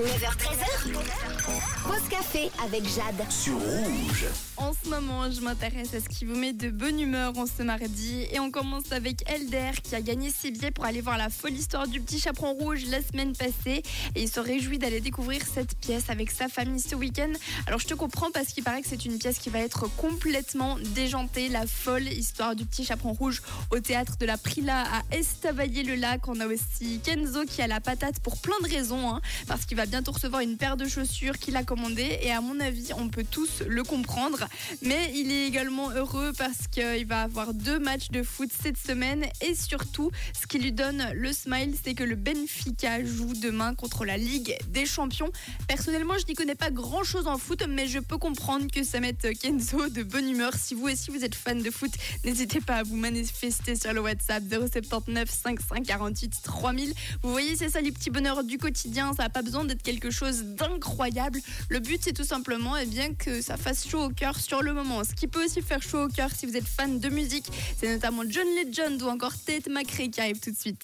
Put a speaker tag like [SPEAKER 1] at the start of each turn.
[SPEAKER 1] 9h13h. Café avec Jade.
[SPEAKER 2] sur rouge.
[SPEAKER 3] En ce moment, je m'intéresse à ce qui vous met de bonne humeur en ce mardi. Et on commence avec Elder qui a gagné ses billets pour aller voir la folle histoire du petit chaperon rouge la semaine passée. Et il se réjouit d'aller découvrir cette pièce avec sa famille ce week-end. Alors je te comprends parce qu'il paraît que c'est une pièce qui va être complètement déjantée. La folle histoire du petit chaperon rouge au théâtre de la Prila à Estavayer-le-Lac. On a aussi Kenzo qui a la patate pour plein de raisons. hein, parce qu'il va bientôt recevoir une paire de chaussures qu'il a Et à mon avis, on peut tous le comprendre. Mais il est également heureux parce qu'il va avoir deux matchs de foot cette semaine et surtout, ce qui lui donne le smile, c'est que le Benfica joue demain contre la Ligue des Champions. Personnellement, je n'y connais pas grand chose en foot, mais je peux comprendre que ça mette Kenzo de bonne humeur. Si vous aussi vous êtes fan de foot, n'hésitez pas à vous manifester sur le WhatsApp 079 5548 3000. Vous voyez, c'est ça les petits bonheurs du quotidien. Ça n'a pas besoin d'être quelque chose d'incroyable. Le but, c'est tout simplement eh bien, que ça fasse chaud au cœur sur le moment. Ce qui peut aussi faire chaud au cœur si vous êtes fan de musique, c'est notamment John Legend ou encore Tate McRae qui arrive tout de suite.